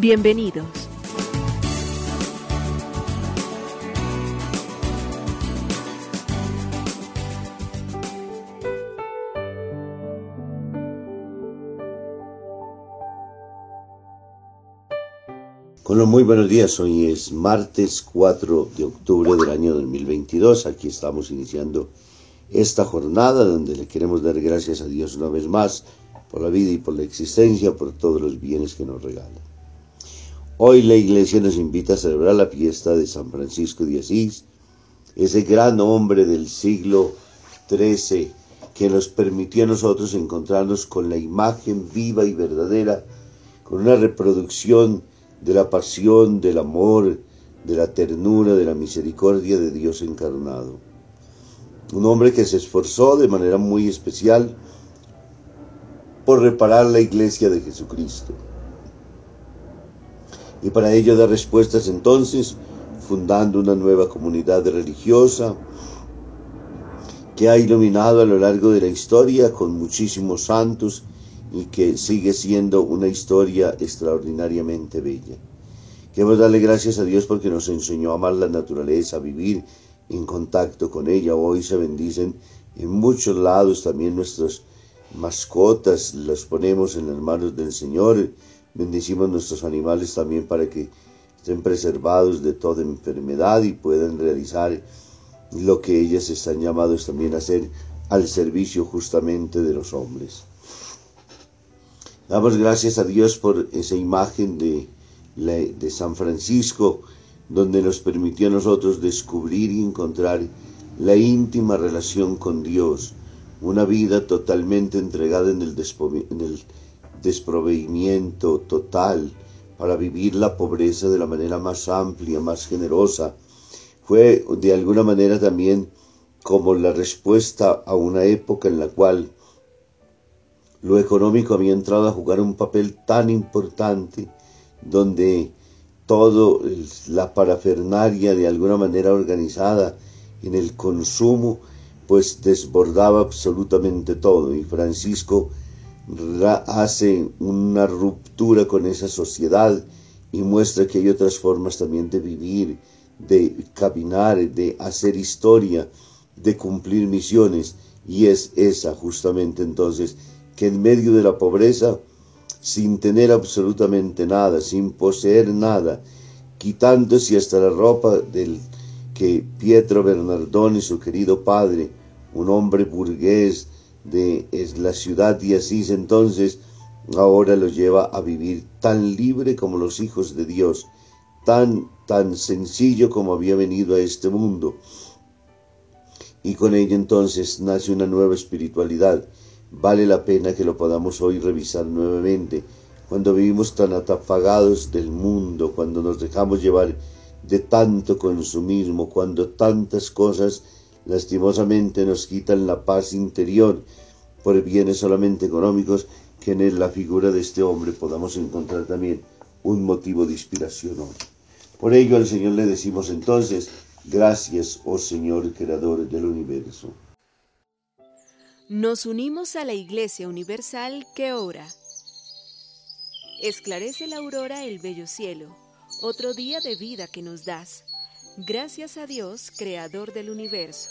Bienvenidos. Los muy buenos días, hoy es martes 4 de octubre del año 2022. Aquí estamos iniciando esta jornada donde le queremos dar gracias a Dios una vez más por la vida y por la existencia, por todos los bienes que nos regala. Hoy la iglesia nos invita a celebrar la fiesta de San Francisco de Asís, ese gran hombre del siglo XIII que nos permitió a nosotros encontrarnos con la imagen viva y verdadera, con una reproducción de la pasión, del amor, de la ternura, de la misericordia de Dios encarnado. Un hombre que se esforzó de manera muy especial por reparar la iglesia de Jesucristo y para ello da respuestas entonces fundando una nueva comunidad religiosa que ha iluminado a lo largo de la historia con muchísimos santos y que sigue siendo una historia extraordinariamente bella. Queremos darle gracias a Dios porque nos enseñó a amar la naturaleza, a vivir en contacto con ella. Hoy se bendicen en muchos lados también nuestras mascotas, las ponemos en las manos del Señor Bendecimos nuestros animales también para que estén preservados de toda enfermedad y puedan realizar lo que ellas están llamados también a hacer al servicio justamente de los hombres. Damos gracias a Dios por esa imagen de, de San Francisco, donde nos permitió a nosotros descubrir y encontrar la íntima relación con Dios, una vida totalmente entregada en el, en el desproveimiento total para vivir la pobreza de la manera más amplia, más generosa. Fue de alguna manera también como la respuesta a una época en la cual lo económico había entrado a jugar un papel tan importante, donde todo la parafernaria de alguna manera organizada en el consumo, pues desbordaba absolutamente todo. Y Francisco hace una ruptura con esa sociedad y muestra que hay otras formas también de vivir, de caminar, de hacer historia, de cumplir misiones. Y es esa justamente entonces que en medio de la pobreza, sin tener absolutamente nada, sin poseer nada, quitándose hasta la ropa del que Pietro Bernardoni, su querido padre, un hombre burgués, de es la ciudad de Asís entonces ahora lo lleva a vivir tan libre como los hijos de Dios, tan, tan sencillo como había venido a este mundo. Y con ello entonces nace una nueva espiritualidad. Vale la pena que lo podamos hoy revisar nuevamente. Cuando vivimos tan atafagados del mundo, cuando nos dejamos llevar de tanto consumismo, cuando tantas cosas lastimosamente nos quitan la paz interior por bienes solamente económicos, que en la figura de este hombre podamos encontrar también un motivo de inspiración hoy. Por ello al Señor le decimos entonces, gracias, oh Señor, Creador del universo. Nos unimos a la Iglesia Universal que ora. Esclarece la aurora el bello cielo, otro día de vida que nos das. Gracias a Dios, Creador del universo.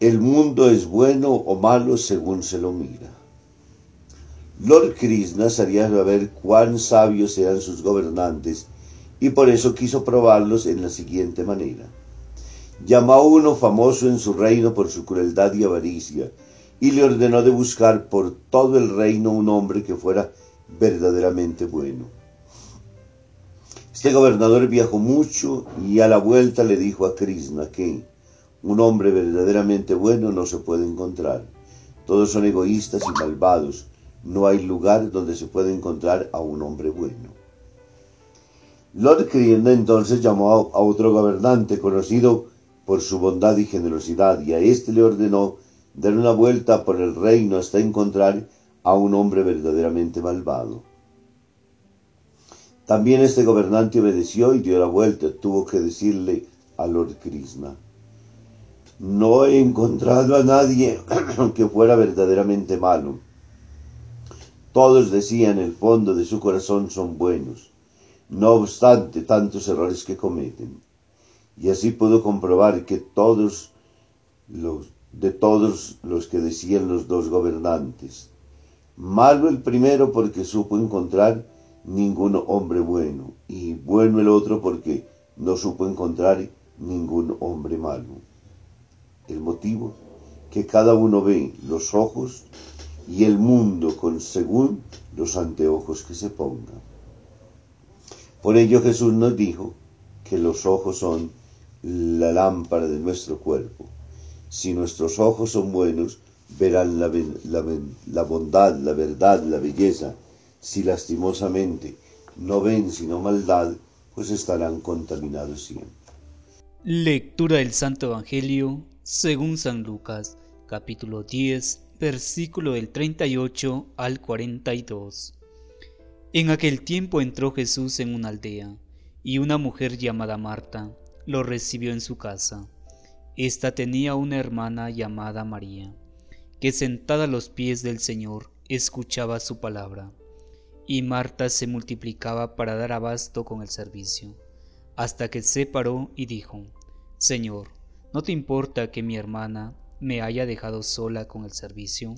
El mundo es bueno o malo según se lo mira. Lord Krishna sabía saber cuán sabios eran sus gobernantes y por eso quiso probarlos en la siguiente manera. Llamó a uno famoso en su reino por su crueldad y avaricia y le ordenó de buscar por todo el reino un hombre que fuera verdaderamente bueno. Este gobernador viajó mucho y a la vuelta le dijo a Krishna que un hombre verdaderamente bueno no se puede encontrar. Todos son egoístas y malvados. No hay lugar donde se pueda encontrar a un hombre bueno. Lord Krishna entonces llamó a otro gobernante conocido por su bondad y generosidad y a éste le ordenó dar una vuelta por el reino hasta encontrar a un hombre verdaderamente malvado. También este gobernante obedeció y dio la vuelta. Tuvo que decirle a Lord Krishna, no he encontrado a nadie que fuera verdaderamente malo. Todos decían en el fondo de su corazón son buenos, no obstante tantos errores que cometen. Y así pudo comprobar que todos los, de todos los que decían los dos gobernantes, malo el primero porque supo encontrar ningún hombre bueno, y bueno el otro porque no supo encontrar ningún hombre malo el motivo que cada uno ve los ojos y el mundo con según los anteojos que se pongan. Por ello Jesús nos dijo que los ojos son la lámpara de nuestro cuerpo. Si nuestros ojos son buenos, verán la, la, bondad, la verdad, la belleza. Si lastimosamente no ven sino maldad, pues estarán contaminados siempre. Lectura del Santo Evangelio según San Lucas, capítulo 10, versículo del 38 al 42. En aquel tiempo entró Jesús en una aldea, y una mujer llamada Marta lo recibió en su casa. Esta tenía una hermana llamada María, que sentada a los pies del Señor escuchaba su palabra, y Marta se multiplicaba para dar abasto con el servicio, hasta que se paró y dijo, Señor, ¿No te importa que mi hermana me haya dejado sola con el servicio?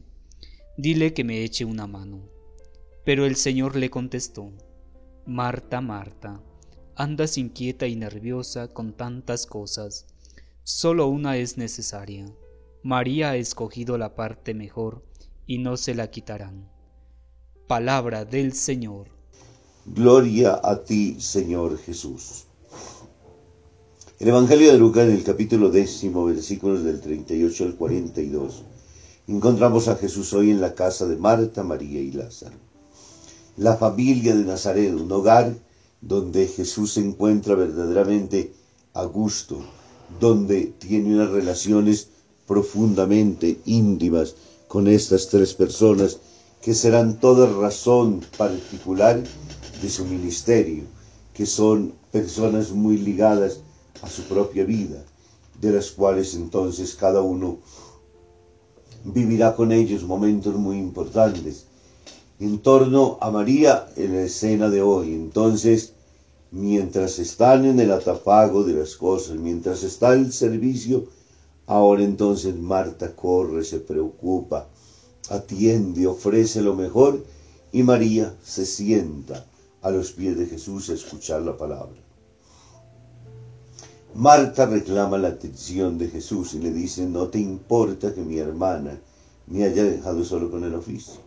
Dile que me eche una mano. Pero el Señor le contestó, Marta, Marta, andas inquieta y nerviosa con tantas cosas. Solo una es necesaria. María ha escogido la parte mejor y no se la quitarán. Palabra del Señor. Gloria a ti, Señor Jesús. El Evangelio de Lucas, en el capítulo décimo, versículos del 38 al 42, encontramos a Jesús hoy en la casa de Marta, María y Lázaro. La familia de Nazaret, un hogar donde Jesús se encuentra verdaderamente a gusto, donde tiene unas relaciones profundamente íntimas con estas tres personas que serán toda razón particular de su ministerio, que son personas muy ligadas a su propia vida, de las cuales entonces cada uno vivirá con ellos momentos muy importantes. En torno a María en la escena de hoy, entonces, mientras están en el atapago de las cosas, mientras está el servicio, ahora entonces Marta corre, se preocupa, atiende, ofrece lo mejor y María se sienta a los pies de Jesús a escuchar la palabra. Marta reclama la atención de Jesús y le dice, no te importa que mi hermana me haya dejado solo con el oficio.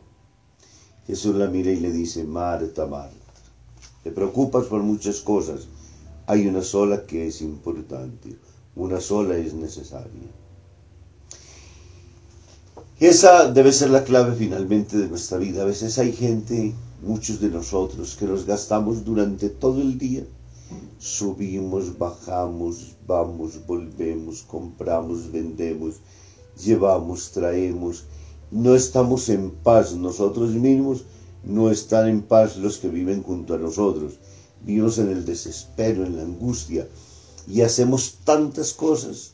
Jesús la mira y le dice, Marta, Marta, te preocupas por muchas cosas, hay una sola que es importante, una sola es necesaria. Esa debe ser la clave finalmente de nuestra vida. A veces hay gente, muchos de nosotros, que nos gastamos durante todo el día subimos, bajamos, vamos, volvemos, compramos, vendemos, llevamos, traemos. No estamos en paz nosotros mismos, no están en paz los que viven junto a nosotros. Vivimos en el desespero, en la angustia y hacemos tantas cosas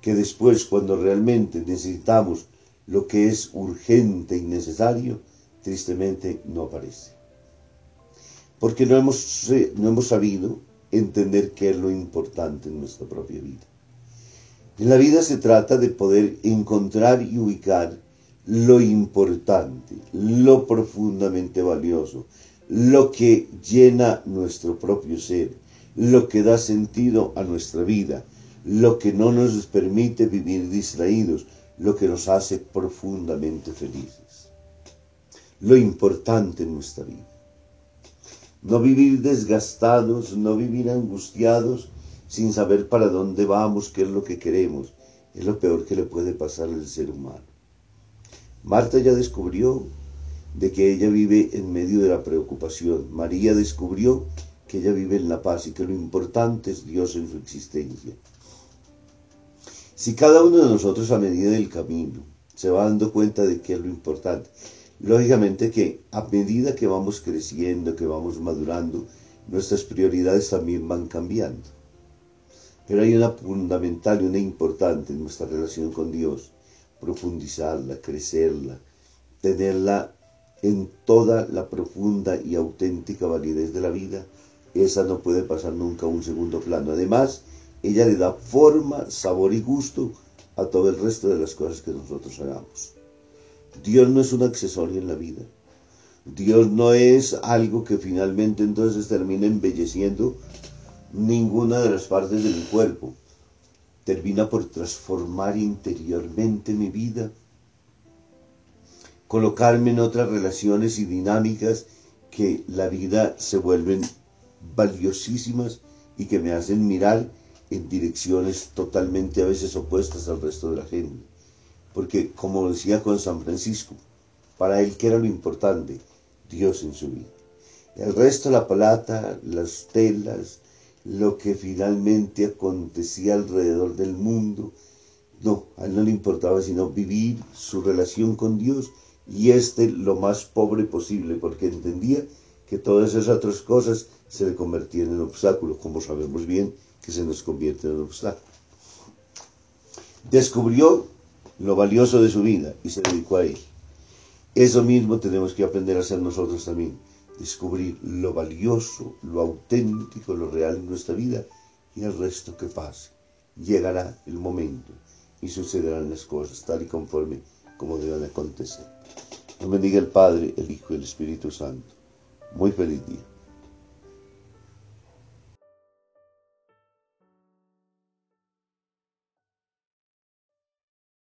que después cuando realmente necesitamos lo que es urgente y necesario, tristemente no aparece. Porque no hemos, no hemos sabido entender qué es lo importante en nuestra propia vida. En la vida se trata de poder encontrar y ubicar lo importante, lo profundamente valioso, lo que llena nuestro propio ser, lo que da sentido a nuestra vida, lo que no nos permite vivir distraídos, lo que nos hace profundamente felices. Lo importante en nuestra vida. No vivir desgastados, no vivir angustiados sin saber para dónde vamos, qué es lo que queremos. Es lo peor que le puede pasar al ser humano. Marta ya descubrió de que ella vive en medio de la preocupación. María descubrió que ella vive en la paz y que lo importante es Dios en su existencia. Si cada uno de nosotros a medida del camino se va dando cuenta de qué es lo importante, lógicamente que a medida que vamos creciendo, que vamos madurando, nuestras prioridades también van cambiando. Pero hay una fundamental y una importante en nuestra relación con Dios, profundizarla, crecerla, tenerla en toda la profunda y auténtica validez de la vida, esa no puede pasar nunca a un segundo plano. Además, ella le da forma, sabor y gusto a todo el resto de las cosas que nosotros hagamos. Dios no es un accesorio en la vida. Dios no es algo que finalmente entonces termina embelleciendo ninguna de las partes de mi cuerpo. Termina por transformar interiormente mi vida colocarme en otras relaciones y dinámicas que la vida se vuelven valiosísimas y que me hacen mirar en direcciones totalmente a veces opuestas al resto de la gente. Porque, como decía con San Francisco, para él, ¿qué era lo importante? Dios en su vida. El resto, la plata, las telas, lo que finalmente acontecía alrededor del mundo, no, a él no le importaba sino vivir su relación con Dios y este lo más pobre posible, porque entendía que todas esas otras cosas se le convertían en obstáculos, como sabemos bien que se nos convierte en obstáculos. Descubrió lo valioso de su vida y se dedicó a él. Eso mismo tenemos que aprender a hacer nosotros también, descubrir lo valioso, lo auténtico, lo real en nuestra vida y el resto que pase. Llegará el momento y sucederán las cosas tal y conforme como deban acontecer. Nos bendiga el Padre, el Hijo y el Espíritu Santo. Muy feliz día.